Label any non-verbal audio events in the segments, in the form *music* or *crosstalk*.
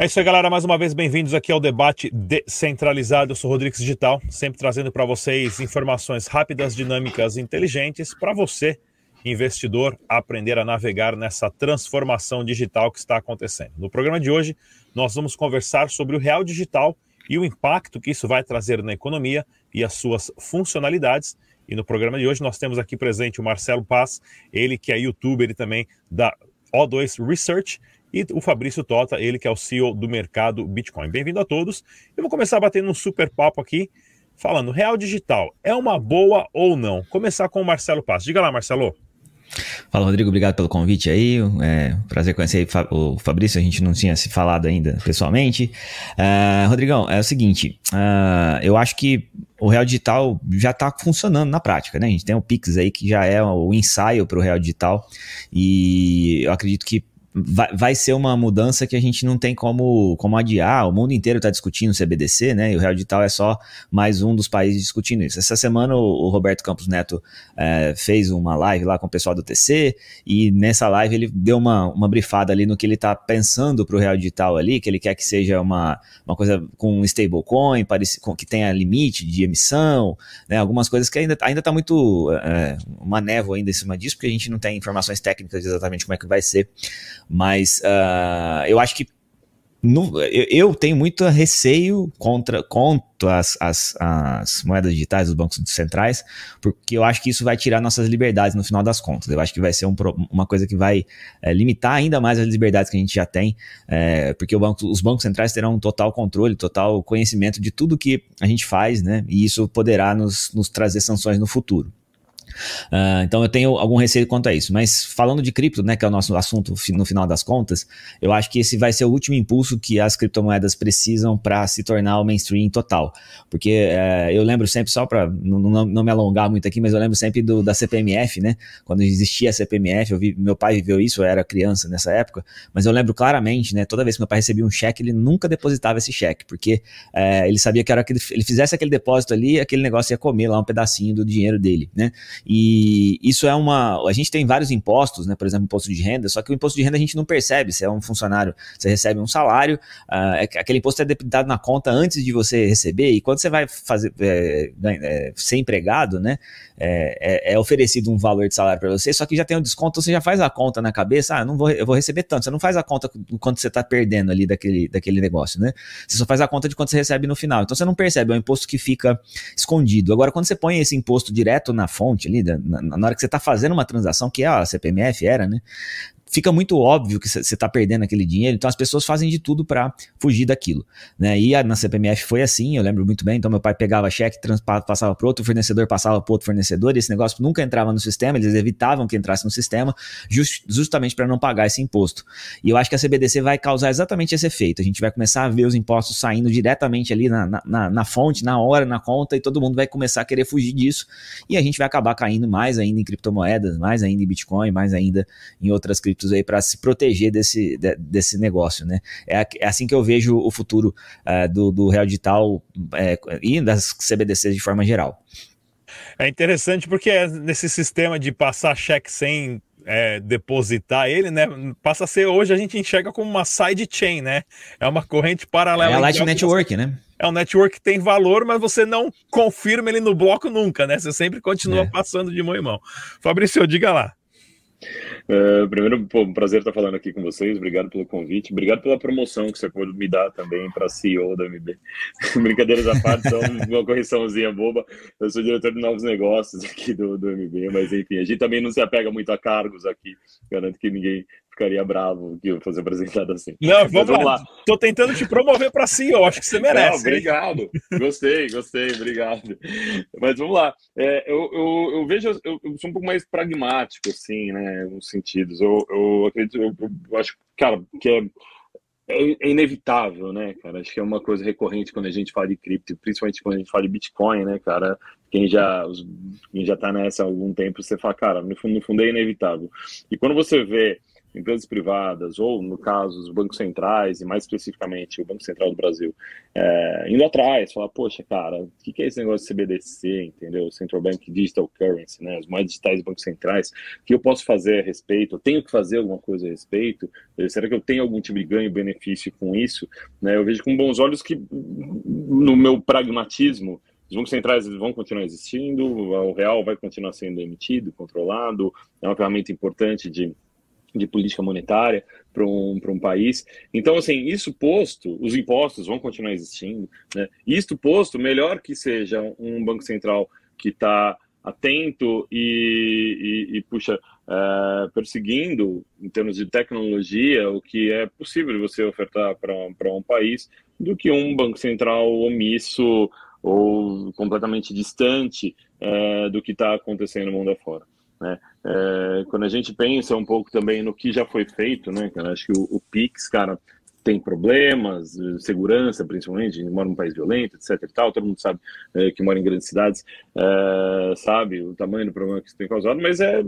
É isso aí, galera. Mais uma vez, bem-vindos aqui ao debate descentralizado. Eu sou Rodrigues Digital, sempre trazendo para vocês informações rápidas, dinâmicas e inteligentes para você, investidor, aprender a navegar nessa transformação digital que está acontecendo. No programa de hoje, nós vamos conversar sobre o real digital e o impacto que isso vai trazer na economia e as suas funcionalidades. E no programa de hoje nós temos aqui presente o Marcelo Paz, ele que é youtuber e também da O2 Research e o Fabrício Tota, ele que é o CEO do mercado Bitcoin. Bem-vindo a todos. Eu vou começar batendo um super papo aqui, falando, real digital é uma boa ou não? Começar com o Marcelo Passo. Diga lá, Marcelo. Fala, Rodrigo, obrigado pelo convite aí. É prazer conhecer o Fabrício, a gente não tinha se falado ainda pessoalmente. Uh, Rodrigão, é o seguinte, uh, eu acho que o Real Digital já está funcionando na prática, né? A gente tem o Pix aí que já é o ensaio para o Real Digital e eu acredito que vai, vai ser uma mudança que a gente não tem como, como adiar. O mundo inteiro está discutindo CBDC, né? E o Real Digital é só mais um dos países discutindo isso. Essa semana o, o Roberto Campos Neto é, fez uma live lá com o pessoal do TC e nessa live ele deu uma, uma brifada ali no que ele está pensando para o Real Digital ali, que ele quer que seja uma, uma coisa com stablecoin, que tenha limite de emissão, né? Algumas coisas que ainda ainda está muito é, uma névoa ainda em cima disso, porque a gente não tem informações técnicas exatamente como é que vai ser. Mas uh, eu acho que no, eu, eu, tenho muito receio contra, contra as, as, as, moedas digitais dos bancos centrais, porque eu acho que isso vai tirar nossas liberdades no final das contas. Eu acho que vai ser um, uma coisa que vai é, limitar ainda mais as liberdades que a gente já tem, é, porque banco, os bancos centrais terão total controle, total conhecimento de tudo que a gente faz, né? E isso poderá nos, nos trazer sanções no futuro. Uh, então eu tenho algum receio quanto a isso. Mas falando de cripto, né, que é o nosso assunto no final das contas, eu acho que esse vai ser o último impulso que as criptomoedas precisam para se tornar o mainstream total. Porque uh, eu lembro sempre, só para não, não, não, me alongar muito aqui, mas eu lembro sempre do, da CPMF, né? Quando existia a CPMF, vi, meu pai viveu isso, eu era criança nessa época, mas eu lembro claramente, né? Toda vez que meu pai recebia um cheque, ele nunca depositava esse cheque, porque uh, ele sabia que era que ele, ele fizesse aquele depósito ali, aquele negócio ia comer lá um pedacinho do dinheiro dele, né? E isso é uma. A gente tem vários impostos, né? Por exemplo, imposto de renda, só que o imposto de renda a gente não percebe. Se é um funcionário, você recebe um salário, uh, aquele imposto é debitado na conta antes de você receber, e quando você vai fazer é, é, ser empregado, né? É, é, é, oferecido um valor de salário para você, só que já tem um desconto, você já faz a conta na cabeça, ah, não vou, eu vou receber tanto. Você não faz a conta do quanto você está perdendo ali daquele, daquele negócio, né? Você só faz a conta de quanto você recebe no final. Então você não percebe, é um imposto que fica escondido. Agora, quando você põe esse imposto direto na fonte ali, na, na hora que você está fazendo uma transação, que é a CPMF era, né? Fica muito óbvio que você está perdendo aquele dinheiro, então as pessoas fazem de tudo para fugir daquilo. Né? E a, na CPMF foi assim, eu lembro muito bem, então meu pai pegava cheque, passava para outro fornecedor, passava para outro fornecedor, e esse negócio nunca entrava no sistema, eles evitavam que entrasse no sistema, just, justamente para não pagar esse imposto. E eu acho que a CBDC vai causar exatamente esse efeito, a gente vai começar a ver os impostos saindo diretamente ali na, na, na fonte, na hora, na conta, e todo mundo vai começar a querer fugir disso, e a gente vai acabar caindo mais ainda em criptomoedas, mais ainda em Bitcoin, mais ainda em outras criptomoedas aí para se proteger desse, de, desse negócio, né? É, é, assim que eu vejo o futuro uh, do, do Real Digital é, e das CBDCs de forma geral. É interessante porque é nesse sistema de passar cheque sem é, depositar ele, né? Passa a ser hoje a gente enxerga como uma side chain, né? É uma corrente paralela. É a Light Network, você... né? É um network que tem valor, mas você não confirma ele no bloco nunca, né? Você sempre continua é. passando de mão em mão. Fabrício, diga lá. Uh, primeiro, pô, um prazer estar falando aqui com vocês. Obrigado pelo convite. Obrigado pela promoção que você pode me dar também para CEO da MB. *laughs* Brincadeiras à parte, só uma correçãozinha boba. Eu sou diretor de novos negócios aqui do, do MB, mas enfim, a gente também não se apega muito a cargos aqui. Garanto que ninguém ficaria bravo que eu fosse apresentado assim. Não, vamos, vamos lá. lá. Tô tentando te promover para CEO, acho que você merece. Não, obrigado. Gostei, gostei, obrigado. Mas vamos lá. É, eu, eu, eu, vejo, eu, eu, sou um pouco mais pragmático, assim, né, nos sentidos. Eu, eu acredito, eu, eu acho, cara, que é é, é, inevitável, né, cara? Acho que é uma coisa recorrente quando a gente fala de cripto, principalmente quando a gente fala de Bitcoin, né, cara? Quem já, os, quem já tá nessa há algum tempo, você fala, cara, no fundo, no fundo é inevitável. E quando você vê empresas privadas, ou no caso os bancos centrais, e mais especificamente o Banco Central do Brasil, é, indo atrás, falar, poxa, cara, o que é esse negócio de CBDC, entendeu? Central Bank Digital Currency, né? As moedas digitais dos bancos centrais, o que eu posso fazer a respeito? Eu tenho que fazer alguma coisa a respeito? Será que eu tenho algum tipo de ganho, benefício com isso? Né? Eu vejo com bons olhos que, no meu pragmatismo, os bancos centrais vão continuar existindo, o real vai continuar sendo emitido, controlado, é uma ferramenta importante de de política monetária para um, um país. Então, assim, isso posto, os impostos vão continuar existindo. Né? Isto posto, melhor que seja um Banco Central que está atento e, e, e puxa, é, perseguindo, em termos de tecnologia, o que é possível você ofertar para um país, do que um Banco Central omisso ou completamente distante é, do que está acontecendo no mundo afora. Né? É, quando a gente pensa um pouco também no que já foi feito, né, cara, acho que o, o Pix, cara, tem problemas, segurança principalmente, mora num país violento, etc e tal, todo mundo sabe é, que mora em grandes cidades, é, sabe o tamanho do problema que isso tem causado, mas é,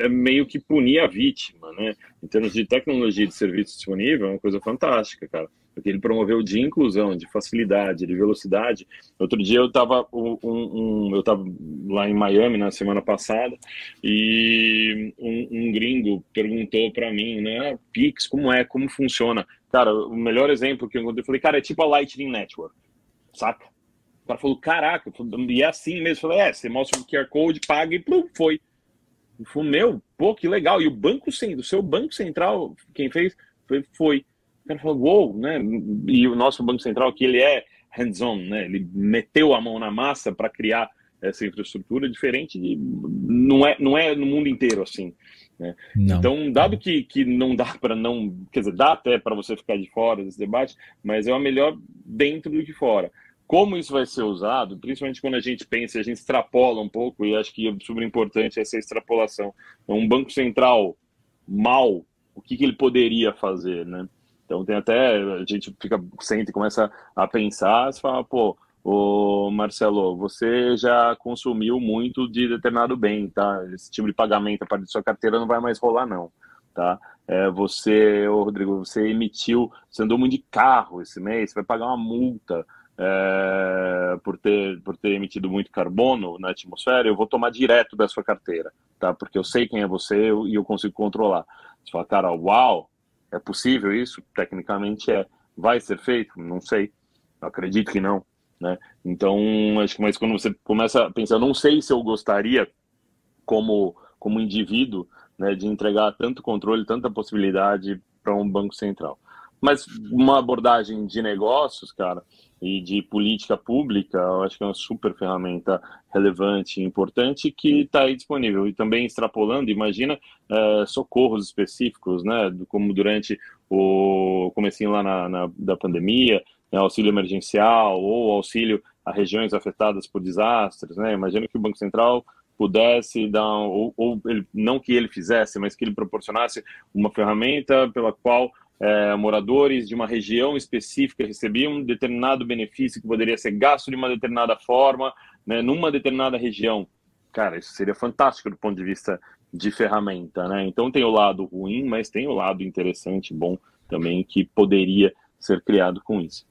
é meio que punir a vítima, né? Em termos de tecnologia de serviço disponível, é uma coisa fantástica, cara porque ele promoveu de inclusão, de facilidade, de velocidade. Outro dia eu estava um, um, eu tava lá em Miami na semana passada e um, um gringo perguntou para mim, né, Pix, como é, como funciona? Cara, o melhor exemplo que eu encontrei, eu falei, cara, é tipo a Lightning Network, saca? O cara falou, caraca, e é assim mesmo. Eu falei, é, você mostra o QR Code, paga e plum, foi. Eu falei, meu, pô, que legal. E o banco, o seu banco central, quem fez, foi. foi. O cara falou, uou, né? E o nosso Banco Central aqui, ele é hands-on, né? Ele meteu a mão na massa para criar essa infraestrutura diferente de, não é não é no mundo inteiro assim né? então dado que, que não dá *laughs* para não quer dizer dá até para você ficar de fora desse debate mas é o melhor dentro do que fora como isso vai ser usado principalmente quando a gente pensa a gente extrapola um pouco e acho que é super importante essa extrapolação um banco central mal o que, que ele poderia fazer né então tem até, a gente fica, sente começa a pensar, você fala, pô, ô Marcelo, você já consumiu muito de determinado bem, tá? Esse tipo de pagamento a partir da sua carteira não vai mais rolar, não, tá? É, você, ô Rodrigo, você emitiu, você andou muito de carro esse mês, você vai pagar uma multa é, por, ter, por ter emitido muito carbono na atmosfera, eu vou tomar direto da sua carteira, tá? Porque eu sei quem é você e eu consigo controlar. Você fala, cara, uau, é possível isso? Tecnicamente é. Vai ser feito? Não sei. Acredito que não. Né? Então, acho que mais quando você começa a pensar, não sei se eu gostaria, como, como indivíduo, né, de entregar tanto controle, tanta possibilidade para um banco central. Mas uma abordagem de negócios, cara, e de política pública, eu acho que é uma super ferramenta relevante e importante que está aí disponível. E também extrapolando, imagina é, socorros específicos, né, como durante o comecinho lá na, na da pandemia, né, auxílio emergencial ou auxílio a regiões afetadas por desastres, né? Imagina que o Banco Central pudesse dar, ou, ou ele, não que ele fizesse, mas que ele proporcionasse uma ferramenta pela qual é, moradores de uma região específica recebiam um determinado benefício que poderia ser gasto de uma determinada forma, né, numa determinada região. Cara, isso seria fantástico do ponto de vista de ferramenta, né? Então tem o lado ruim, mas tem o lado interessante, bom também, que poderia ser criado com isso.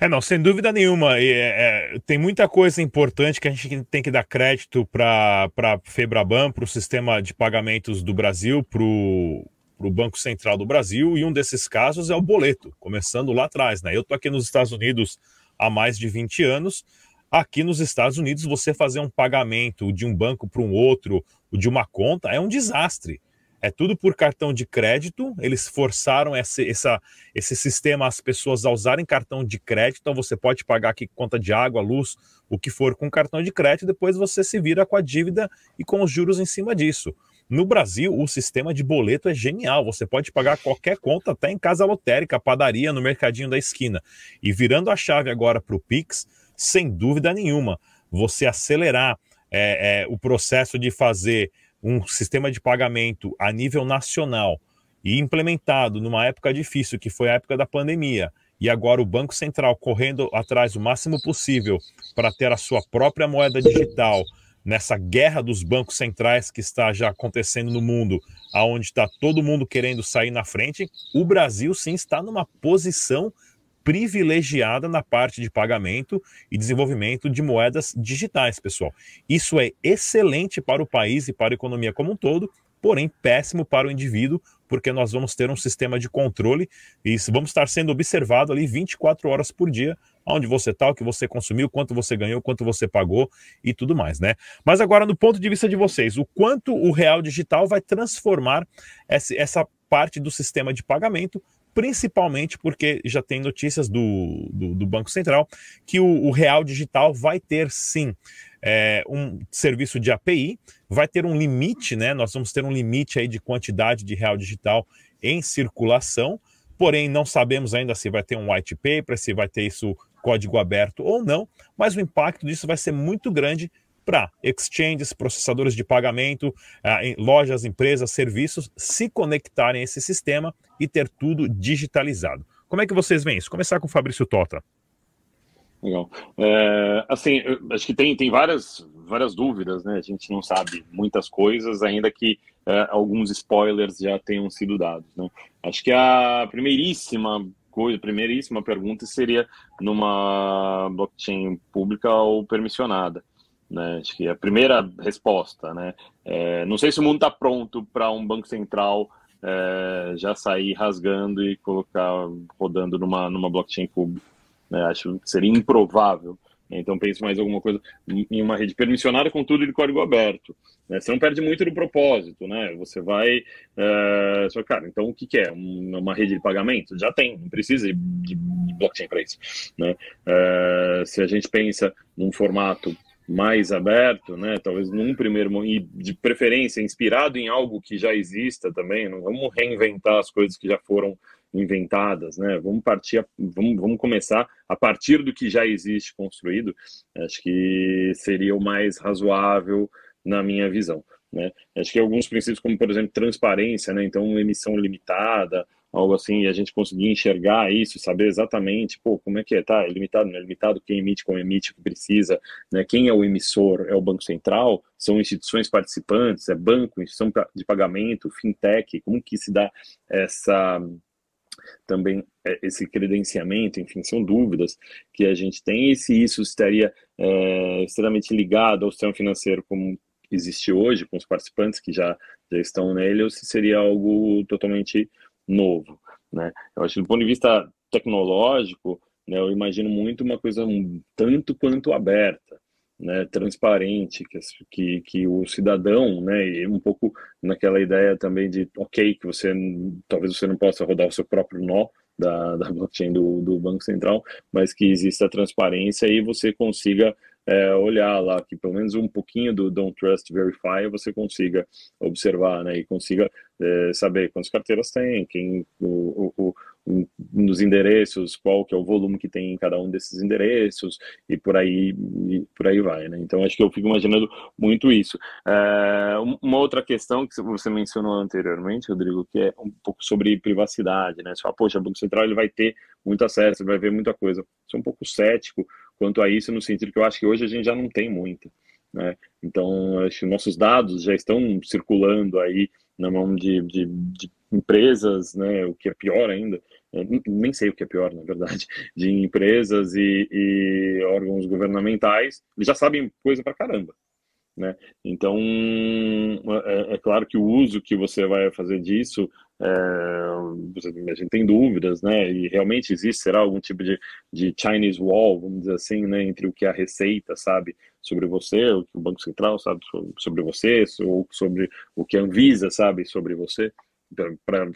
É, não, sem dúvida nenhuma. É, é, tem muita coisa importante que a gente tem que dar crédito para a Febraban, para o sistema de pagamentos do Brasil, para o para o Banco Central do Brasil, e um desses casos é o boleto, começando lá atrás. Né? Eu estou aqui nos Estados Unidos há mais de 20 anos. Aqui nos Estados Unidos, você fazer um pagamento de um banco para um outro, de uma conta, é um desastre. É tudo por cartão de crédito. Eles forçaram esse, essa, esse sistema as pessoas a usarem cartão de crédito. Então você pode pagar aqui conta de água, luz, o que for com cartão de crédito. Depois você se vira com a dívida e com os juros em cima disso. No Brasil, o sistema de boleto é genial. Você pode pagar qualquer conta, até em casa lotérica, padaria, no mercadinho da esquina. E virando a chave agora para o Pix, sem dúvida nenhuma, você acelerar é, é, o processo de fazer um sistema de pagamento a nível nacional e implementado numa época difícil, que foi a época da pandemia, e agora o Banco Central correndo atrás o máximo possível para ter a sua própria moeda digital nessa guerra dos bancos centrais que está já acontecendo no mundo, aonde está todo mundo querendo sair na frente, o Brasil sim está numa posição privilegiada na parte de pagamento e desenvolvimento de moedas digitais, pessoal. Isso é excelente para o país e para a economia como um todo, porém péssimo para o indivíduo, porque nós vamos ter um sistema de controle e vamos estar sendo observado ali 24 horas por dia, onde você está, o que você consumiu, quanto você ganhou, quanto você pagou e tudo mais, né? Mas agora, no ponto de vista de vocês, o quanto o real digital vai transformar essa parte do sistema de pagamento, principalmente porque já tem notícias do, do, do Banco Central que o, o real digital vai ter sim é, um serviço de API, vai ter um limite, né? Nós vamos ter um limite aí de quantidade de real digital em circulação, porém não sabemos ainda se vai ter um white paper, se vai ter isso código aberto ou não, mas o impacto disso vai ser muito grande para exchanges, processadores de pagamento, ah, lojas, empresas, serviços se conectarem a esse sistema e ter tudo digitalizado. Como é que vocês veem isso? Começar com o Fabrício Tota. Legal. É, assim, acho que tem, tem várias, várias dúvidas, né? A gente não sabe muitas coisas, ainda que é, alguns spoilers já tenham sido dados. Né? Acho que a primeiríssima coisa, primeiríssima pergunta seria numa blockchain pública ou permissionada. Né? Acho que é a primeira resposta. Né? É, não sei se o mundo está pronto para um banco central é, já sair rasgando e colocar rodando numa, numa blockchain pública. Né? Acho que seria improvável. Então pense mais alguma coisa em uma rede permissionada com tudo de código aberto. Né? Você não perde muito do propósito, né? Você vai, uh, só cara, então o que, que é uma rede de pagamento? Já tem, não precisa de, blockchain para isso, né? Uh, se a gente pensa num formato mais aberto, né? Talvez num primeiro e de preferência inspirado em algo que já exista também. Não vamos reinventar as coisas que já foram inventadas, né? Vamos partir, vamos, vamos começar a partir do que já existe construído. Acho que seria o mais razoável na minha visão, né? Acho que alguns princípios, como por exemplo transparência, né? Então emissão limitada, algo assim, e a gente conseguir enxergar isso, saber exatamente, pô, como é que é, tá, é limitado, não é limitado, quem emite, como emite, o que precisa, né, quem é o emissor, é o Banco Central, são instituições participantes, é banco, instituição de pagamento, fintech, como que se dá essa também é, esse credenciamento, enfim, são dúvidas que a gente tem, e se isso estaria é, extremamente ligado ao sistema financeiro como existe hoje, com os participantes que já, já estão nele, ou se seria algo totalmente novo, né? Eu acho que do ponto de vista tecnológico, né, eu imagino muito uma coisa um tanto quanto aberta, né, transparente, que, que, que o cidadão, né, e um pouco naquela ideia também de, ok, que você, talvez você não possa rodar o seu próprio nó da, da blockchain do, do Banco Central, mas que exista transparência e você consiga é, olhar lá, que pelo menos um pouquinho do Don't Trust Verify você consiga observar, né, e consiga é, saber quantas carteiras tem, quem, o, o, o, nos endereços, qual que é o volume que tem em cada um desses endereços, e por aí, e por aí vai, né, então acho que eu fico imaginando muito isso. É, uma outra questão que você mencionou anteriormente, Rodrigo, que é um pouco sobre privacidade, né, fala, poxa, o Banco Central ele vai ter muito acesso, ele vai ver muita coisa, sou um pouco cético, quanto a isso, no sentido que eu acho que hoje a gente já não tem muita. Né? Então, acho que nossos dados já estão circulando aí na mão de, de, de empresas, né? o que é pior ainda, nem sei o que é pior, na verdade, *laughs* de empresas e, e órgãos governamentais, eles já sabem coisa pra caramba. Né? Então, é, é, claro que o uso que você vai fazer disso é, a gente tem dúvidas, né? E realmente existe, será algum tipo de, de Chinese wall, vamos dizer assim, né? Entre o que a Receita sabe sobre você, o que o Banco Central sabe sobre você, ou sobre o que a Anvisa sabe sobre você, para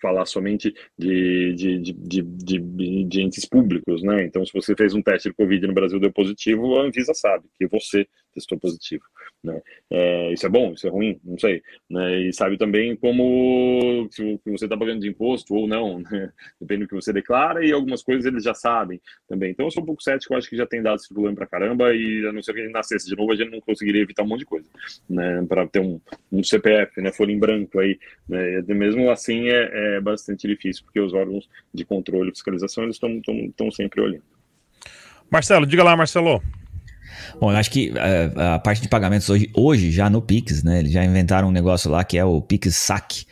falar somente de, de, de, de, de, entes públicos, né? Então, se você fez um teste de Covid no Brasil deu positivo, a Anvisa sabe que você testou positivo, Né? É, isso é bom, isso é ruim, não sei. Né? E sabe também como se você está pagando de imposto ou não, *laughs* né? depende do que você declara, e algumas coisas eles já sabem também. Então eu sou um pouco cético, acho que já tem dados circulando para caramba, e a não ser que ele nascesse de novo, a gente não conseguiria evitar um monte de coisa, né? para ter um, um CPF, né? folha em branco aí. Né? Mesmo assim é, é bastante difícil, porque os órgãos de controle e fiscalização estão sempre olhando. Marcelo, diga lá, Marcelo. Bom, eu acho que a, eh, a parte de pagamentos hoje, hoje já no Pix, né? Eles já inventaram um negócio lá que é o Pix Saque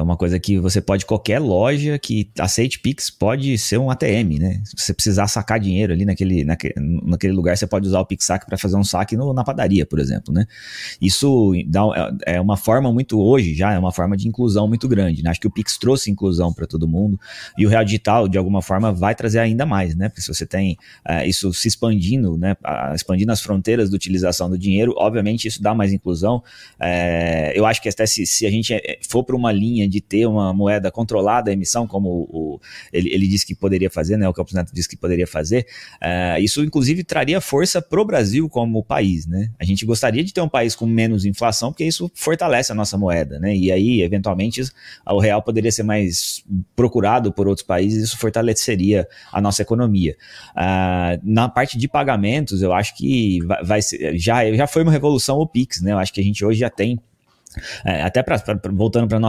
é uma coisa que você pode, qualquer loja que aceite Pix pode ser um ATM, né? Se você precisar sacar dinheiro ali naquele, naquele, lugar, você pode usar o Pix para fazer um saque no, na padaria, por exemplo, né? Isso dá, é, é uma forma muito, hoje já é uma forma de inclusão muito grande, né? Acho que o Pix trouxe inclusão para todo mundo e o Real Digital, de alguma forma, vai trazer ainda mais, né? Porque se você tem é, isso se expandindo, né? Expandindo as fronteiras da utilização do dinheiro, obviamente isso dá mais inclusão. Eu acho que até se, se a gente for para uma linha de ter uma moeda controlada a emissão, como o, ele, ele disse que poderia fazer, né, o Campos Neto disse que poderia fazer, uh, isso inclusive traria força para o Brasil como país. Né? A gente gostaria de ter um país com menos inflação, porque isso fortalece a nossa moeda. Né? E aí, eventualmente, o real poderia ser mais procurado por outros países, isso fortaleceria a nossa economia. Uh, na parte de pagamentos, eu acho que vai, vai ser, já, já foi uma revolução o Pix, né? Eu acho que a gente hoje já tem é, até pra, pra, voltando para o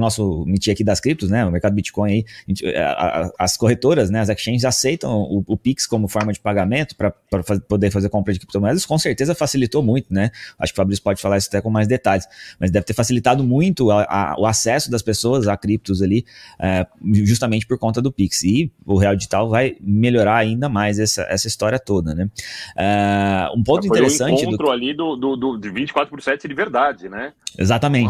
nosso meeting aqui das criptos, né? O mercado Bitcoin aí, gente, é, a, a, as corretoras, né? As exchanges aceitam o, o Pix como forma de pagamento para faz, poder fazer compra de criptomoedas, com certeza facilitou muito, né? Acho que o Fabrício pode falar isso até com mais detalhes, mas deve ter facilitado muito a, o acesso das pessoas a criptos ali, é, justamente por conta do Pix. E o Real Digital vai melhorar ainda mais essa, essa história toda, né? É, um ponto interessante. Um encontro do... ali do, do, do, de 24 por 7 de verdade, né? Exatamente,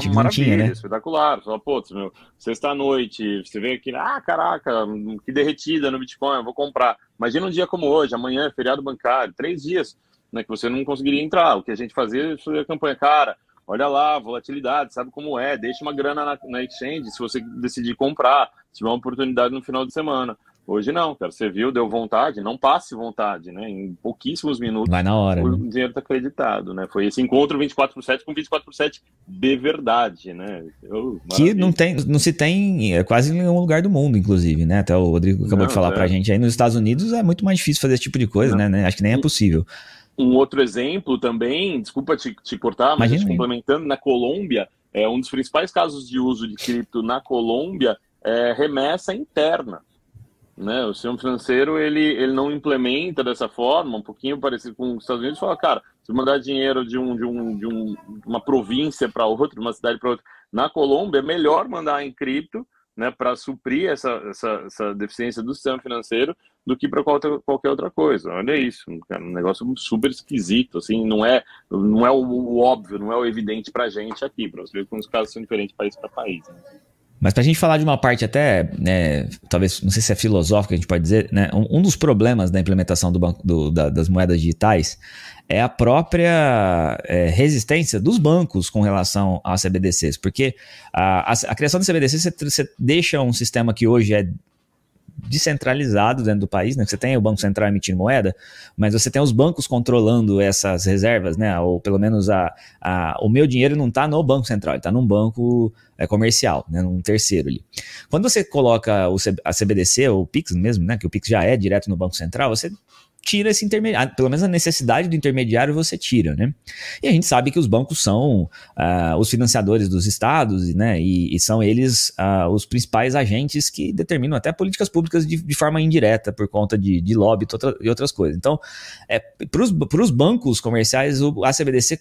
Uma não tinha, né? espetacular. Só, pô, meu, sexta-noite, você vê aqui, ah, caraca, que derretida no Bitcoin, eu vou comprar. Imagina um dia como hoje, amanhã é feriado bancário, três dias, né, que você não conseguiria entrar. O que a gente fazia, é fazer a campanha, cara, olha lá, volatilidade, sabe como é, deixa uma grana na, na exchange se você decidir comprar, se tiver uma oportunidade no final de semana. Hoje não, cara. Você viu, deu vontade, não passe vontade, né? Em pouquíssimos minutos. Vai na hora. O né? dinheiro tá acreditado, né? Foi esse encontro 24 por 7 com 24 por 7 de verdade, né? Eu, que não, tem, não se tem é, quase em nenhum lugar do mundo, inclusive, né? Até o Rodrigo acabou não, de falar é. pra gente aí. Nos Estados Unidos é muito mais difícil fazer esse tipo de coisa, né? Acho que nem é possível. Um outro exemplo também, desculpa te, te cortar, mas complementando, na Colômbia, é um dos principais casos de uso de cripto na Colômbia é remessa interna. Né? O sistema financeiro ele, ele não implementa dessa forma, um pouquinho parecido com os Estados Unidos, fala, cara, se mandar dinheiro de, um, de, um, de um, uma província para outra, de uma cidade para outra, na Colômbia é melhor mandar em cripto né, para suprir essa, essa, essa deficiência do sistema financeiro do que para qualquer, outra coisa. Olha isso, cara, um negócio super esquisito, assim, não é, não é o, o óbvio, não é o evidente para gente aqui, para você ver como os casos são diferentes país para país. Né? Mas para a gente falar de uma parte até, né, talvez, não sei se é filosófica, a gente pode dizer, né, um, um dos problemas da implementação do banco, do, da, das moedas digitais é a própria é, resistência dos bancos com relação às CBDCs, porque a, a, a criação da CBDC você, você deixa um sistema que hoje é descentralizado dentro do país, né? Você tem o Banco Central emitindo moeda, mas você tem os bancos controlando essas reservas, né? Ou pelo menos a, a o meu dinheiro não está no Banco Central, está num banco é, comercial, né? Num terceiro ali. Quando você coloca o, a CBDC, ou o Pix mesmo, né? Que o Pix já é direto no Banco Central, você tira esse intermediário, pelo menos a necessidade do intermediário você tira, né? E a gente sabe que os bancos são uh, os financiadores dos estados, né? E, e são eles uh, os principais agentes que determinam até políticas públicas de, de forma indireta por conta de, de lobby e outras coisas. Então, é, para os bancos comerciais, o, a CBDC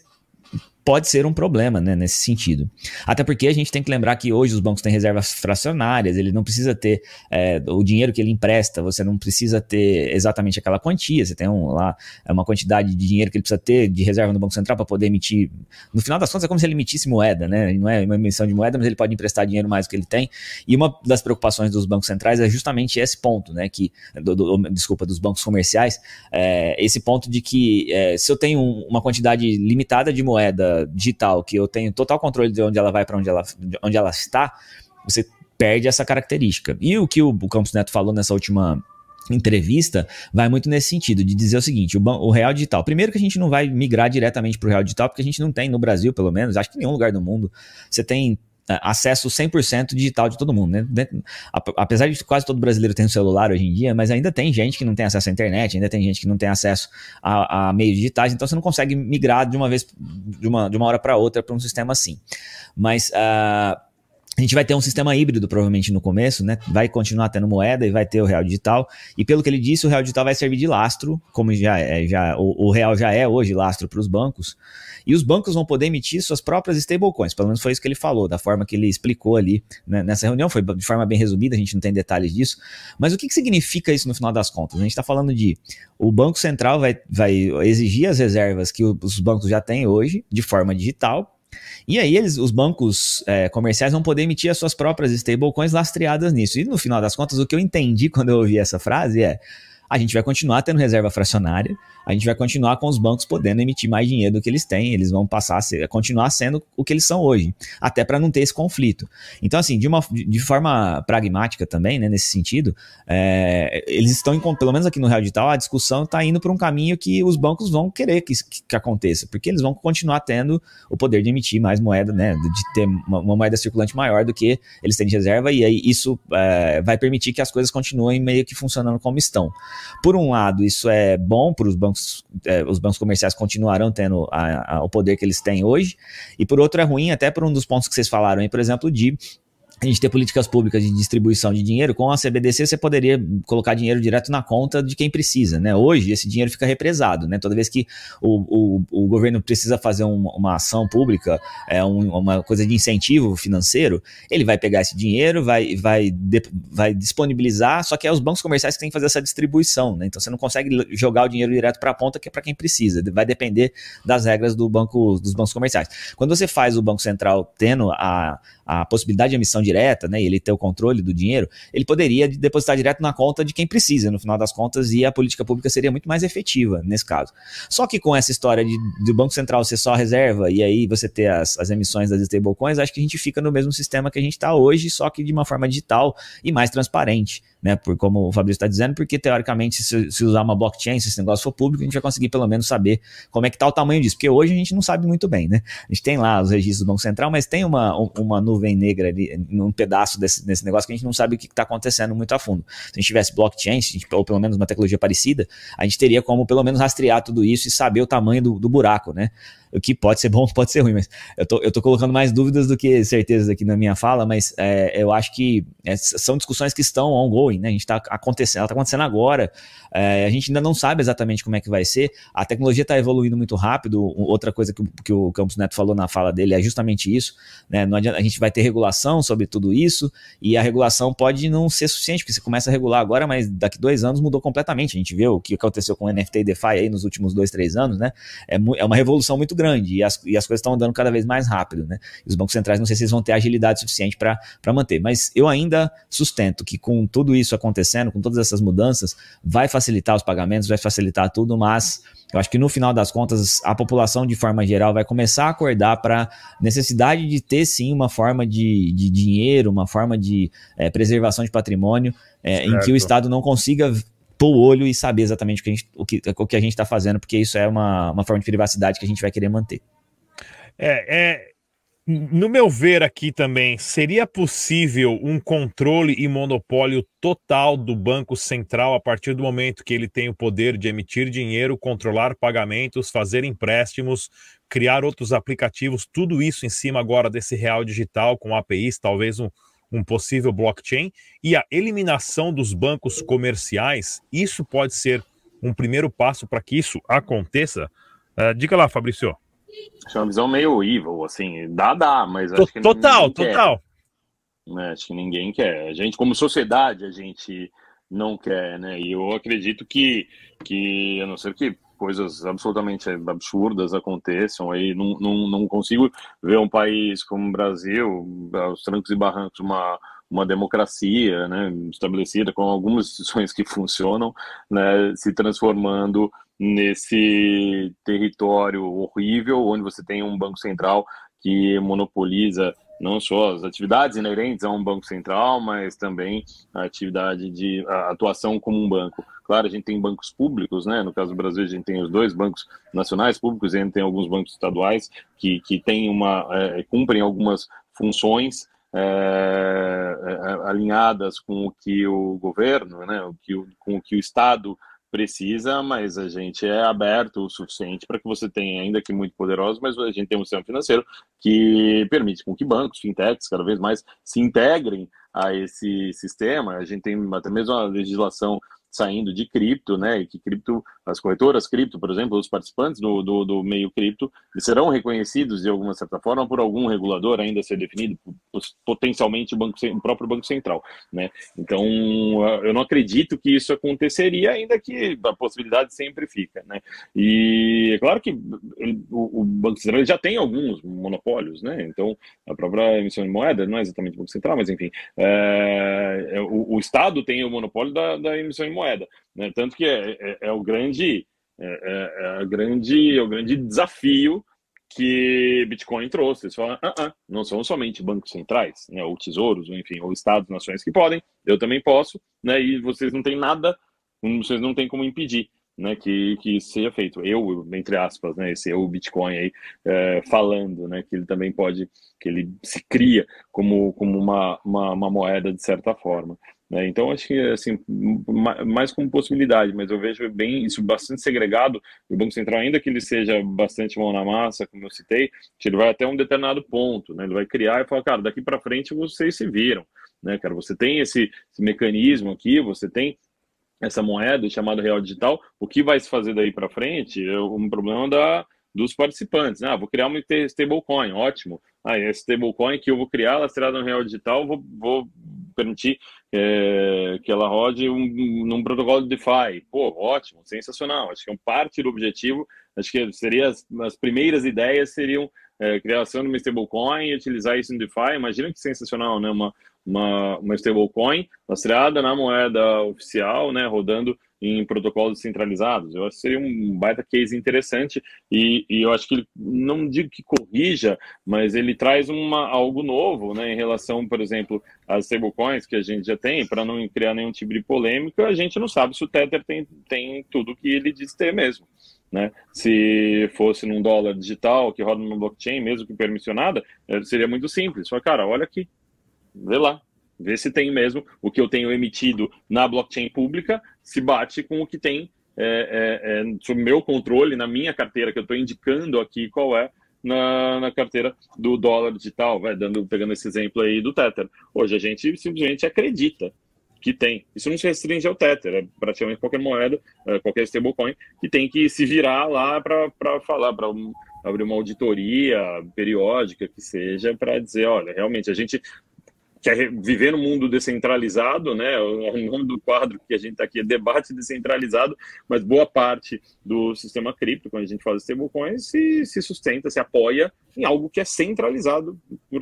pode ser um problema né, nesse sentido. Até porque a gente tem que lembrar que hoje os bancos têm reservas fracionárias, ele não precisa ter é, o dinheiro que ele empresta, você não precisa ter exatamente aquela quantia, você tem um, lá é uma quantidade de dinheiro que ele precisa ter de reserva no Banco Central para poder emitir. No final das contas, é como se ele emitisse moeda, né? Não é uma emissão de moeda, mas ele pode emprestar dinheiro mais do que ele tem. E uma das preocupações dos bancos centrais é justamente esse ponto, né? Que, do, do, desculpa, dos bancos comerciais, é, esse ponto de que é, se eu tenho uma quantidade limitada de moeda digital, que eu tenho total controle de onde ela vai para onde ela, onde ela está, você perde essa característica. E o que o, Campos Neto falou nessa última entrevista vai muito nesse sentido, de dizer o seguinte: o, o, real digital. Primeiro que a gente não vai migrar diretamente para o real digital, porque a gente não tem no Brasil, pelo menos, acho que em nenhum lugar do mundo, você tem acesso 100% digital de todo mundo, né? Apesar de quase todo brasileiro ter um celular hoje em dia, mas ainda tem gente que não tem acesso à internet, ainda tem gente que não tem acesso a, a meios digitais, então você não consegue migrar de uma vez, de uma, de uma hora para outra para um sistema assim. Mas uh, a gente vai ter um sistema híbrido provavelmente no começo, né? Vai continuar tendo moeda e vai ter o real digital. E pelo que ele disse, o real digital vai servir de lastro, como já é, já o, o real já é hoje lastro para os bancos. E os bancos vão poder emitir suas próprias stablecoins, pelo menos foi isso que ele falou, da forma que ele explicou ali né, nessa reunião, foi de forma bem resumida, a gente não tem detalhes disso. Mas o que, que significa isso no final das contas? A gente está falando de o Banco Central vai, vai exigir as reservas que os bancos já têm hoje, de forma digital, e aí eles, os bancos é, comerciais vão poder emitir as suas próprias stablecoins lastreadas nisso. E no final das contas, o que eu entendi quando eu ouvi essa frase é: a gente vai continuar tendo reserva fracionária, a gente vai continuar com os bancos podendo emitir mais dinheiro do que eles têm, eles vão passar a, ser, continuar sendo o que eles são hoje, até para não ter esse conflito. Então, assim, de, uma, de forma pragmática também, né, nesse sentido, é, eles estão, em, pelo menos aqui no Real Digital, a discussão está indo para um caminho que os bancos vão querer que, que, que, aconteça, porque eles vão continuar tendo o poder de emitir mais moeda, né, de ter uma, uma moeda circulante maior do que eles têm de reserva, e aí isso é, vai permitir que as coisas continuem meio que funcionando como estão. Por um lado, isso é bom para os bancos, é, os bancos comerciais continuarão tendo a, a, o poder que eles têm hoje, e por outro é ruim até por um dos pontos que vocês falaram aí, por exemplo, de a gente ter políticas públicas de distribuição de dinheiro, com a CBDC você poderia colocar dinheiro direto na conta de quem precisa, né? Hoje esse dinheiro fica represado, né? Toda vez que o, o, o governo precisa fazer uma, uma ação pública, é um, uma coisa de incentivo financeiro, ele vai pegar esse dinheiro, vai, vai, de, vai disponibilizar, só que é os bancos comerciais que têm que fazer essa distribuição, né? Então você não consegue jogar o dinheiro direto para a ponta, que é para quem precisa, vai depender das regras do banco, dos bancos comerciais. Quando você faz o Banco Central tendo a, a possibilidade de emissão direta, né, e ele ter o controle do dinheiro, ele poderia depositar direto na conta de quem precisa, no final das contas, e a política pública seria muito mais efetiva nesse caso. Só que com essa história de, do Banco Central ser só reserva e aí você ter as, as emissões das stablecoins, acho que a gente fica no mesmo sistema que a gente está hoje, só que de uma forma digital e mais transparente né? Por como o Fabrício está dizendo, porque teoricamente, se, se, usar uma blockchain, se esse negócio for público, a gente vai conseguir pelo menos saber como é que está o tamanho disso. Porque hoje a gente não sabe muito bem, né? A gente tem lá os registros do Banco Central, mas tem uma, uma nuvem negra ali, num pedaço desse, desse negócio que a gente não sabe o que está acontecendo muito a fundo. Se a gente tivesse blockchain, gente, ou pelo menos uma tecnologia parecida, a gente teria como pelo menos rastrear tudo isso e saber o tamanho do, do buraco, né? O que pode ser bom, *laughs* pode ser ruim, mas eu tô, eu tô colocando mais dúvidas do que certezas aqui na minha fala, mas é, eu acho que é, são discussões que estão ongoing, né? A gente está acontecendo, ela está acontecendo agora, é, a gente ainda não sabe exatamente como é que vai ser, a tecnologia está evoluindo muito rápido, outra coisa que, que, o Campos Neto falou na fala dele é justamente isso, né? Não adianta, a gente vai ter regulação sobre tudo isso, e a regulação pode não ser suficiente, porque você começa a regular agora, mas daqui dois anos mudou completamente, a gente vê o que aconteceu com o NFT e DeFi aí nos últimos dois, três anos, né? É, é uma revolução muito grande e as, e as coisas estão andando cada vez mais rápido, né? E os bancos centrais não sei se eles vão ter agilidade suficiente para manter, mas eu ainda sustento que com tudo isso acontecendo, com todas essas mudanças, vai facilitar os pagamentos, vai facilitar tudo, mas eu acho que no final das contas a população de forma geral vai começar a acordar para necessidade de ter sim uma forma de, de dinheiro, uma forma de é, preservação de patrimônio é, em que o Estado não consiga pôr o olho e saber exatamente o que a gente, o que, o que a gente está fazendo, porque isso é uma, uma forma de privacidade que a gente vai querer manter. É, é, no meu ver aqui também, seria possível um controle e monopólio total do Banco Central a partir do momento que ele tem o poder de emitir dinheiro, controlar pagamentos, fazer empréstimos, criar outros aplicativos, tudo isso em cima agora desse real digital com APIs, talvez um, um possível blockchain e a eliminação dos bancos comerciais, isso pode ser um primeiro passo para que isso aconteça? Uh, diga lá, Fabrício. Acho é uma visão meio evil, assim, dá, dá, mas acho que Total, total. Né? Acho que ninguém quer. A gente, como sociedade, a gente não quer, né? E eu acredito que, que a não ser que coisas absolutamente absurdas aconteçam aí. Não, não, não consigo ver um país como o Brasil, aos trancos e barrancos, uma, uma democracia né, estabelecida com algumas instituições que funcionam, né, se transformando nesse território horrível, onde você tem um banco central que monopoliza não só as atividades inerentes a um banco central, mas também a atividade de a atuação como um banco. Claro, a gente tem bancos públicos, né? No caso do Brasil, a gente tem os dois bancos nacionais públicos, e a gente tem alguns bancos estaduais que, que têm uma, é, cumprem algumas funções é, é, alinhadas com o que o governo, né? O que com o que o Estado precisa, mas a gente é aberto o suficiente para que você tenha, ainda que muito poderoso, mas a gente tem um sistema financeiro que permite com que bancos, fintechs, cada vez mais se integrem a esse sistema. A gente tem até mesmo a legislação saindo de cripto, né? E que cripto, as corretoras cripto, por exemplo, os participantes do, do, do meio cripto, serão reconhecidos de alguma certa forma por algum regulador ainda a ser definido, potencialmente o, banco, o próprio Banco Central, né? Então, eu não acredito que isso aconteceria, ainda que a possibilidade sempre fica, né? E é claro que o, o Banco Central já tem alguns monopólios, né? Então, a própria emissão de moeda não é exatamente o Banco Central, mas enfim, é, é o, o, Estado tem o monopólio da, da emissão de moeda, né? Tanto que é, é, é o grande é, é, é, grande, é o grande desafio que Bitcoin trouxe. Eles falam, ah, ah, não são somente bancos centrais, né, ou tesouros, ou enfim, ou estados, nações que podem, eu também posso, né, e vocês não têm nada, vocês não têm como impedir. Né, que, que isso seja feito. Eu, entre aspas, né, esse é o Bitcoin aí é, falando, né, que ele também pode, que ele se cria como, como uma, uma, uma moeda de certa forma. Né? Então, acho que, assim, mais como possibilidade, mas eu vejo bem isso bastante segregado. O Banco Central, ainda que ele seja bastante mão na massa, como eu citei, ele vai até um determinado ponto, né? ele vai criar e falar, cara, daqui para frente vocês se viram. Né, cara? Você tem esse, esse mecanismo aqui, você tem essa moeda chamada real digital, o que vai se fazer daí para frente é um problema da, dos participantes. Ah, vou criar uma stablecoin, ótimo. Ah, esse stablecoin que eu vou criar, lastreada no real digital, vou, vou permitir é, que ela rode um, num protocolo de DeFi. Pô, ótimo, sensacional. Acho que é um parte do objetivo. Acho que seria as, as primeiras ideias seriam é, criação de uma stablecoin e utilizar isso em DeFi. Imagina que sensacional, né? Uma, uma, uma stablecoin lastreada na moeda oficial, né? Rodando em protocolos centralizados. Eu acho que seria um baita case interessante e, e, eu acho que ele, não digo que corrija, mas ele traz uma, algo novo né, em relação, por exemplo, às stablecoins que a gente já tem, para não criar nenhum tipo de polêmica, a gente não sabe se o Tether tem, tem tudo que ele diz ter mesmo. Né? Se fosse num dólar digital que roda no blockchain, mesmo que permissionada, eh, seria muito simples. Só, cara, olha aqui, vê lá, vê se tem mesmo o que eu tenho emitido na blockchain pública se bate com o que tem é, é, é, sob meu controle, na minha carteira, que eu estou indicando aqui qual é, na, na, carteira do dólar digital, vai dando, pegando esse exemplo aí do Tether. Hoje a gente simplesmente acredita que tem. Isso não se restringe ao Tether, é praticamente qualquer moeda, é, qualquer stablecoin, que tem que se virar lá para falar, para abrir uma auditoria periódica que seja, para dizer, olha, realmente a gente quer viver no mundo descentralizado, né? O nome do quadro que a gente está aqui é debate descentralizado, mas boa parte do sistema cripto, quando a gente fala de stablecoins, se, se sustenta, se apoia em algo que é centralizado por,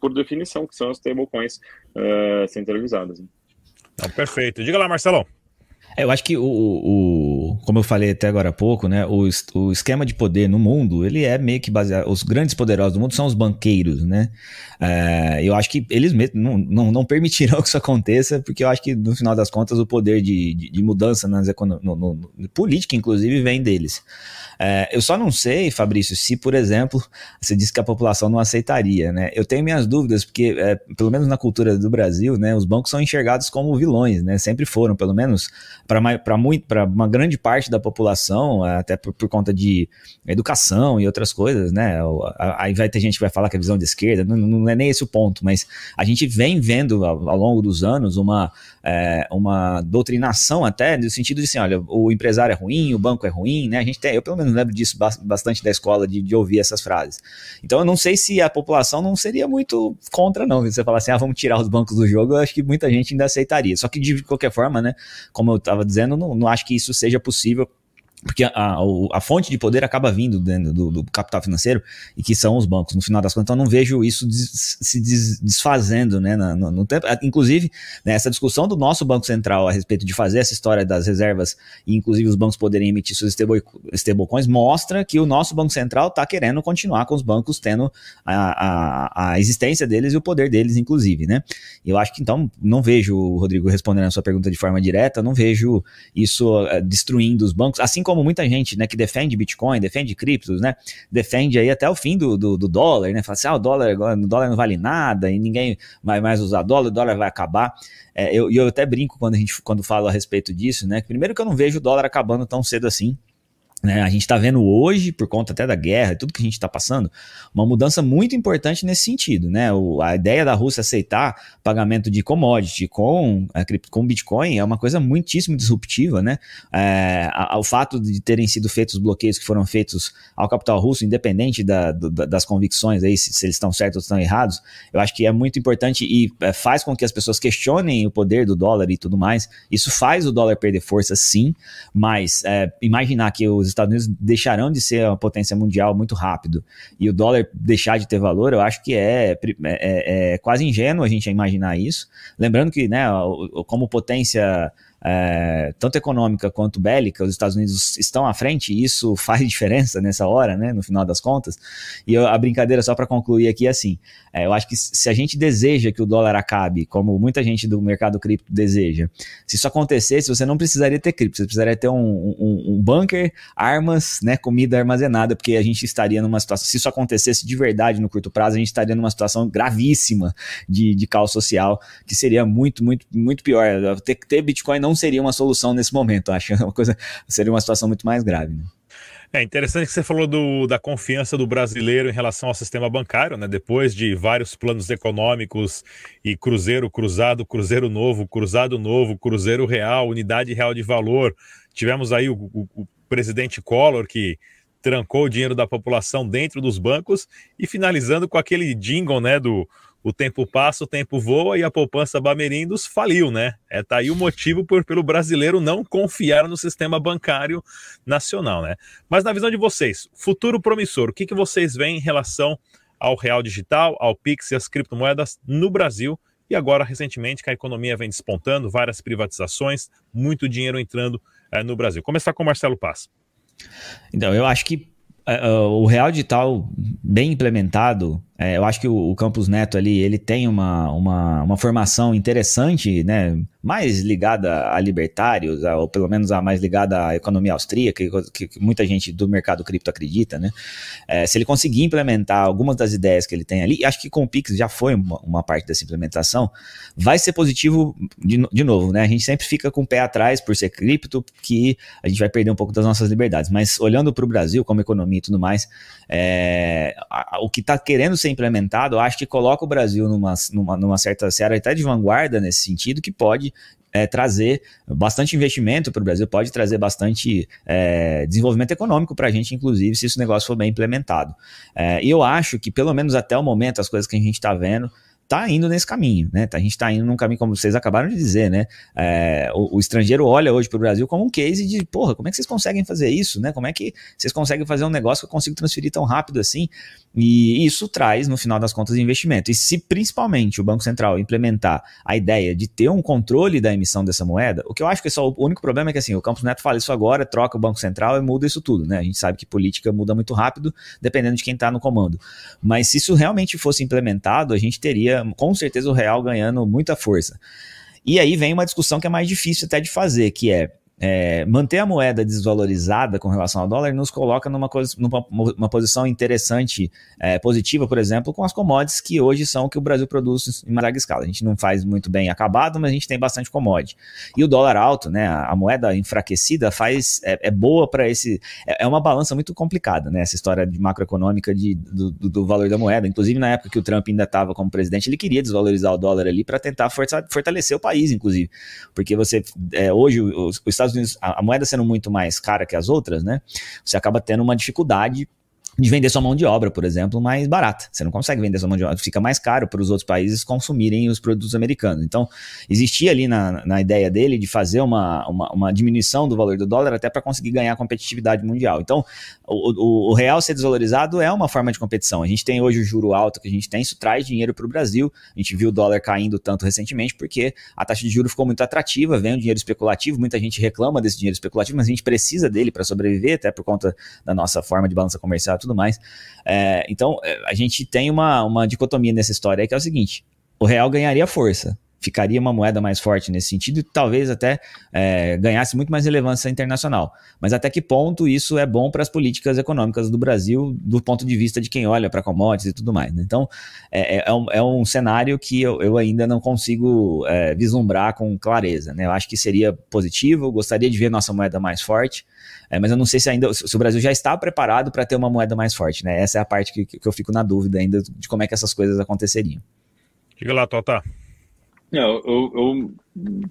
por definição, que são as stablecoins uh, centralizadas. Né? perfeito. Diga lá, Marcelão. É, eu acho que o, o, como eu falei até agora há pouco, né, o, o esquema de poder no mundo, ele é meio que baseado, os grandes poderosos do mundo são os banqueiros, né, é, eu acho que eles mesmos não, não, não, permitirão *laughs* que isso aconteça, porque eu acho que no final das contas o poder de, de, de mudança nas econo, no, no, no, política, inclusive, vem deles. É, eu só não sei, Fabrício, se, por exemplo, você disse que a população não aceitaria, né? Eu tenho minhas dúvidas, porque, é, pelo menos na cultura do Brasil, né, os bancos são enxergados como vilões, né? Sempre foram, pelo menos para uma grande parte da população, até por, por, conta de educação e outras coisas, né? Aí vai ter gente que vai falar que é visão de esquerda, não, não é nem esse o ponto, mas a gente vem vendo ao, ao longo dos anos uma, é, uma doutrinação até, no sentido de assim, olha, o empresário é ruim, o banco é ruim, né? A gente tem, eu pelo menos lembro disso bastante da escola, de, de ouvir essas frases. Então eu não sei se a população não seria muito contra, não. Você falar assim, ah, vamos tirar os bancos do jogo, eu acho que muita gente ainda aceitaria. Só que de qualquer forma, né? Como eu estava dizendo, não, não acho que isso seja possível porque a, a, a, fonte de poder acaba vindo do, do, capital financeiro e que são os bancos, no final das contas. Então, não vejo isso des, se des, desfazendo né, no, no, tempo. Inclusive, né, essa discussão do nosso Banco Central a respeito de fazer essa história das reservas e, inclusive, os bancos poderem emitir seus stablecoins mostra que o nosso Banco Central está querendo continuar com os bancos tendo a, a, a, existência deles e o poder deles, inclusive. Né? Eu acho que, então, não vejo, Rodrigo, respondendo a sua pergunta de forma direta, não vejo isso uh, destruindo os bancos, assim como como muita gente, né, que defende Bitcoin, defende criptos, né, defende aí até o fim do, do, do dólar, né, fala assim, ah, o dólar, o dólar não vale nada e ninguém vai mais usar dólar, o dólar vai acabar. É, eu, eu até brinco quando a gente quando falo a respeito disso, né, primeiro que eu não vejo o dólar acabando tão cedo assim, né? A gente está vendo hoje, por conta até da guerra e tudo que a gente está passando, uma mudança muito importante nesse sentido. Né? O, a ideia da Rússia aceitar pagamento de commodity com, a, com Bitcoin é uma coisa muitíssimo disruptiva. Né? É, o fato de terem sido feitos os bloqueios que foram feitos ao capital russo, independente da, das convicções, aí, se, se, eles estão certos ou estão errados, eu acho que é muito importante e é, faz com que as pessoas questionem o poder do dólar e tudo mais. Isso faz o dólar perder força, sim, mas é, imaginar que os os Estados Unidos deixarão de ser uma potência mundial muito rápido e o dólar deixar de ter valor, eu acho que é, é, é, é quase ingênuo a gente imaginar isso. Lembrando que, né, como potência é, tanto econômica quanto bélica, os Estados Unidos estão à frente e isso *laughs* faz diferença nessa hora, né, no final das contas. E eu, a brincadeira, só para concluir aqui, é assim: é, eu acho que se a gente deseja que o dólar acabe, como muita gente do mercado cripto deseja, se isso acontecesse, você não precisaria ter cripto, você precisaria ter um, um, um bunker, armas, né, comida armazenada, porque a gente estaria numa situação, se isso acontecesse de verdade no curto prazo, a gente estaria numa situação gravíssima de, de caos social, que seria muito, muito, muito pior. Ter, ter Bitcoin não seria uma solução nesse momento, acho. *laughs* Uma coisa, seria uma situação muito mais grave. Né? É interessante que você falou do, da confiança do brasileiro em relação ao sistema bancário, né? Depois de vários planos econômicos e cruzeiro cruzado, cruzeiro novo, cruzado novo, cruzeiro real, unidade real de valor. Tivemos aí o, o, o presidente Collor que trancou o dinheiro da população dentro dos bancos e finalizando com aquele jingle, né, do o tempo passa, o tempo voa e a poupança Bamerindos faliu, né? É tá aí o motivo por, pelo brasileiro não confiar no sistema bancário nacional, né? Mas na visão de vocês, futuro promissor, o que, que vocês veem em relação ao real digital, ao Pix e às criptomoedas no Brasil? E agora, recentemente, que a economia vem despontando, várias privatizações, muito dinheiro entrando é, no Brasil. Começar com o Marcelo Paz. Então, eu acho que uh, o real digital bem implementado, é, eu acho que o, o Campus Neto ali, ele tem uma, uma, uma formação interessante, né? mais ligada a libertários, ou pelo menos a mais ligada à economia austríaca, que, que muita gente do mercado cripto acredita, né? É, se ele conseguir implementar algumas das ideias que ele tem ali, acho que com o Pix já foi uma, uma parte dessa implementação, vai ser positivo de, de, novo, né? A gente sempre fica com o pé atrás por ser cripto, que a gente vai perder um pouco das nossas liberdades. Mas olhando para o Brasil como economia e tudo mais, é, a, o que está querendo ser implementado, eu acho que coloca o Brasil numa, numa, numa certa série até de vanguarda nesse sentido, que pode é, trazer bastante investimento para o Brasil, pode trazer bastante é, desenvolvimento econômico para a gente, inclusive, se esse negócio for bem implementado. É, e eu acho que, pelo menos até o momento, as coisas que a gente está vendo tá indo nesse caminho, né? A gente está indo num caminho, como vocês acabaram de dizer, né? É, o, o, estrangeiro olha hoje para o Brasil como um case de, porra, como é que vocês conseguem fazer isso, né? Como é que vocês conseguem fazer um negócio que eu consigo transferir tão rápido assim? E isso traz, no final das contas, investimento. E se principalmente o Banco Central implementar a ideia de ter um controle da emissão dessa moeda, o que eu acho que é só o único problema é que assim, o Campos Neto fala isso agora, troca o Banco Central e muda isso tudo, né? A gente sabe que política muda muito rápido, dependendo de quem está no comando. Mas se isso realmente fosse implementado, a gente teria com certeza o real ganhando muita força. E aí vem uma discussão que é mais difícil até de fazer, que é é, manter a moeda desvalorizada com relação ao dólar nos coloca numa, numa uma posição interessante, é, positiva, por exemplo, com as commodities que hoje são o que o Brasil produz em larga escala. A gente não faz muito bem acabado, mas a gente tem bastante commodity. E o dólar alto, né, a, moeda enfraquecida faz é, é boa para esse. É, é, uma balança muito complicada, né? Essa história de macroeconômica de, do, do, valor da moeda. Inclusive, na época que o Trump ainda estava como presidente, ele queria desvalorizar o dólar ali para tentar fortalecer o país, inclusive. Porque você é, hoje os Estados Unidos, a, a moeda sendo muito mais cara que as outras, né? Você acaba tendo uma dificuldade de vender sua mão de obra, por exemplo, mais barata. Você não consegue vender sua mão de obra, fica mais caro para os outros países consumirem os produtos americanos. Então, existia ali na, na ideia dele de fazer uma, uma, uma diminuição do valor do dólar até para conseguir ganhar competitividade mundial. Então, o, o, o, real ser desvalorizado é uma forma de competição. A gente tem hoje o juro alto que a gente tem, isso traz dinheiro para o Brasil. A gente viu o dólar caindo tanto recentemente porque a taxa de juros ficou muito atrativa, vem o dinheiro especulativo, muita gente reclama desse dinheiro especulativo, mas a gente precisa dele para sobreviver, até por conta da nossa forma de balança comercial tudo mais. É, então, é, a gente tem uma, uma dicotomia nessa história que é o seguinte: o real ganharia força, ficaria uma moeda mais forte nesse sentido e talvez até é, ganhasse muito mais relevância internacional. Mas até que ponto isso é bom para as políticas econômicas do Brasil, do ponto de vista de quem olha para commodities e tudo mais? Né? Então, é, é, é, um, é, um, cenário que eu, eu ainda não consigo é, vislumbrar com clareza. Né? Eu acho que seria positivo, gostaria de ver nossa moeda mais forte. É, mas eu não sei se ainda se o Brasil já está preparado para ter uma moeda mais forte, né? Essa é a parte que, que eu fico na dúvida ainda de como é que essas coisas aconteceriam. Diga lá, Tota. É, eu, eu,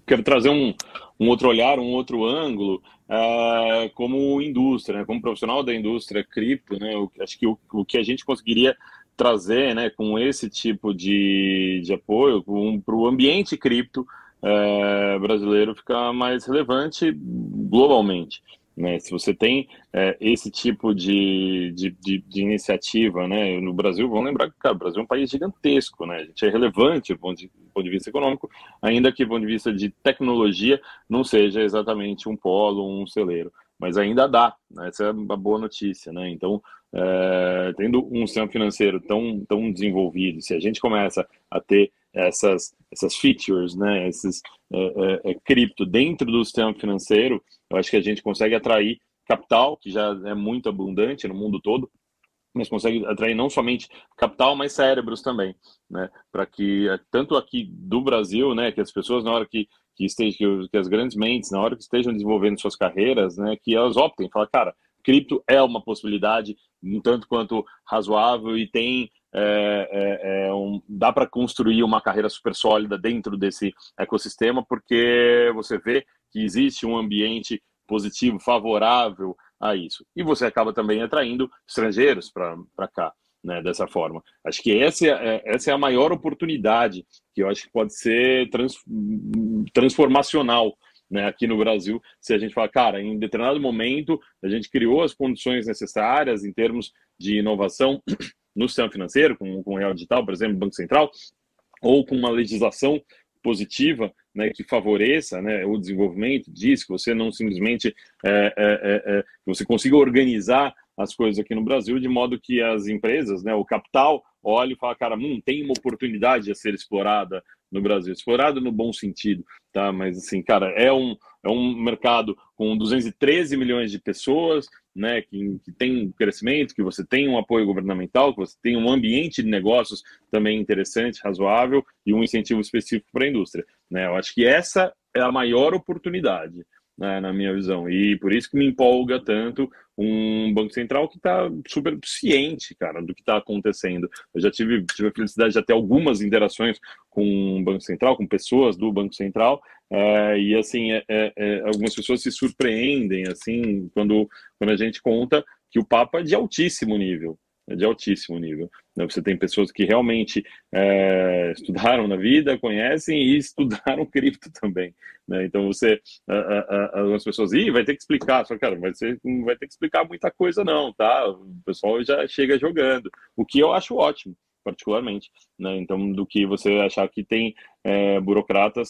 quero trazer um, um outro olhar, um outro ângulo, uh, como indústria, né? como profissional da indústria cripto, né? Eu, acho que o, o que a gente conseguiria trazer né, com esse tipo de, de apoio para o ambiente cripto uh, brasileiro ficar mais relevante globalmente. Né? Se você tem é, esse tipo de, de, de, de, iniciativa né? no Brasil, vamos lembrar que cara, o Brasil é um país gigantesco, né? a gente é relevante do ponto, de, do ponto de vista econômico, ainda que do ponto de vista de tecnologia não seja exatamente um polo, um celeiro, mas ainda dá, né? essa é uma boa notícia. Né? Então, é, tendo um sistema financeiro tão, tão desenvolvido, se a gente começa a ter essas, essas features, né, esses é, é, é, cripto dentro do sistema financeiro, eu acho que a gente consegue atrair capital, que já é muito abundante no mundo todo, mas consegue atrair não somente capital, mas cérebros também, né? Para que tanto aqui do Brasil, né, que as pessoas na hora que que estejam, que as grandes mentes na hora que estejam desenvolvendo suas carreiras, né, que elas optem, falar, cara, cripto é uma possibilidade um tanto quanto razoável e tem é, é, é um, dá para construir uma carreira super sólida dentro desse ecossistema, porque você vê que existe um ambiente positivo, favorável a isso. E você acaba também atraindo estrangeiros para cá. Né, dessa forma. Acho que essa é, essa é a maior oportunidade que eu acho que pode ser trans, transformacional né, aqui no Brasil, se a gente fala, cara, em determinado momento a gente criou as condições necessárias em termos de inovação no sistema financeiro, com, com o real digital, por exemplo, Banco Central, ou com uma legislação positiva né, que favoreça né, o desenvolvimento disso, que você não simplesmente é, é, é, é, você consiga organizar as coisas aqui no Brasil de modo que as empresas, né, o capital, olhe e fala, cara, hum, tem uma oportunidade a ser explorada no Brasil, explorado no bom sentido, tá? Mas assim, cara, é um, é um mercado com 213 milhões de pessoas, né, que, que tem crescimento, que você tem um apoio governamental, que você tem um ambiente de negócios também interessante, razoável e um incentivo específico para a indústria, né? Eu acho que essa é a maior oportunidade né, na minha visão. E por isso que me empolga tanto um Banco Central que está super ciente, cara, do que está acontecendo. Eu já tive, tive a felicidade de ter algumas interações com o Banco Central, com pessoas do Banco Central, é, e assim, é, é, é, algumas pessoas se surpreendem, assim, quando, quando a gente conta que o Papa é de altíssimo nível, é de altíssimo nível. Né? Você tem pessoas que realmente é, estudaram na vida, conhecem e estudaram *laughs* cripto também. Né? Então você, algumas pessoas, Ih, vai ter que explicar, só cara, você não vai ter que explicar muita coisa não, tá? O pessoal já chega jogando, o que eu acho ótimo particularmente, né? Então, do que você achar que tem é, burocratas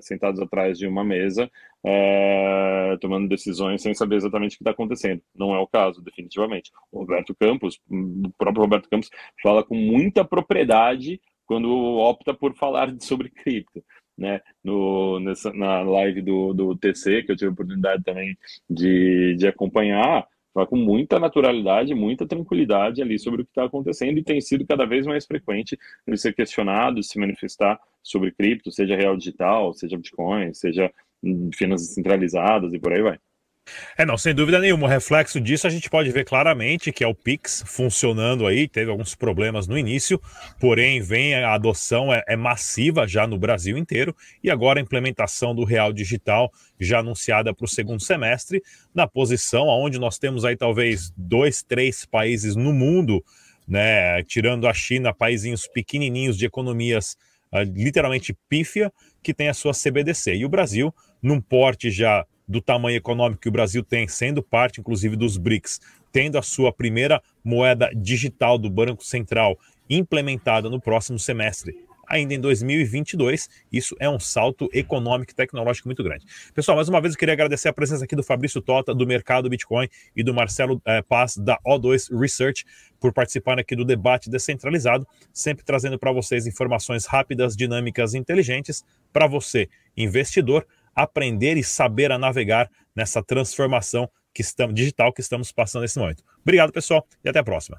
sentados atrás de uma mesa é, tomando decisões sem saber exatamente o que está acontecendo. Não é o caso, definitivamente. O Roberto Campos, o próprio Roberto Campos, fala com muita propriedade quando opta por falar *laughs* sobre cripto. Né, no, nessa, na live do, do TC, que eu tive a oportunidade também de, de acompanhar, fala com muita naturalidade, muita tranquilidade ali sobre o que está acontecendo e tem sido cada vez mais frequente ele ser questionado, se manifestar sobre cripto, seja real digital, seja Bitcoin, seja finanças centralizadas e por aí vai. É, não, sem dúvida nenhuma. O reflexo disso a gente pode ver claramente que é o Pix funcionando aí. Teve alguns problemas no início, porém vem a adoção é, é massiva já no Brasil inteiro e agora a implementação do Real Digital já anunciada para o segundo semestre, na posição onde nós temos aí talvez dois, três países no mundo, né, tirando a China, paizinhos pequenininhos de economias uh, literalmente pífia, que tem a sua CBDC. E o Brasil, num porte já do tamanho econômico que o Brasil tem, sendo parte, inclusive, dos BRICS, tendo a sua primeira moeda digital do Banco Central implementada no próximo semestre, ainda em 2022. Isso é um salto econômico e tecnológico muito grande. Pessoal, mais uma vez eu queria agradecer a presença aqui do Fabrício Tota, do Mercado Bitcoin, e do Marcelo eh, Paz, da O2 Research, por participar aqui do debate descentralizado, sempre trazendo para vocês informações rápidas, dinâmicas e inteligentes para você, investidor, aprender e saber a navegar nessa transformação que estamos, digital que estamos passando nesse momento. Obrigado, pessoal, e até a próxima.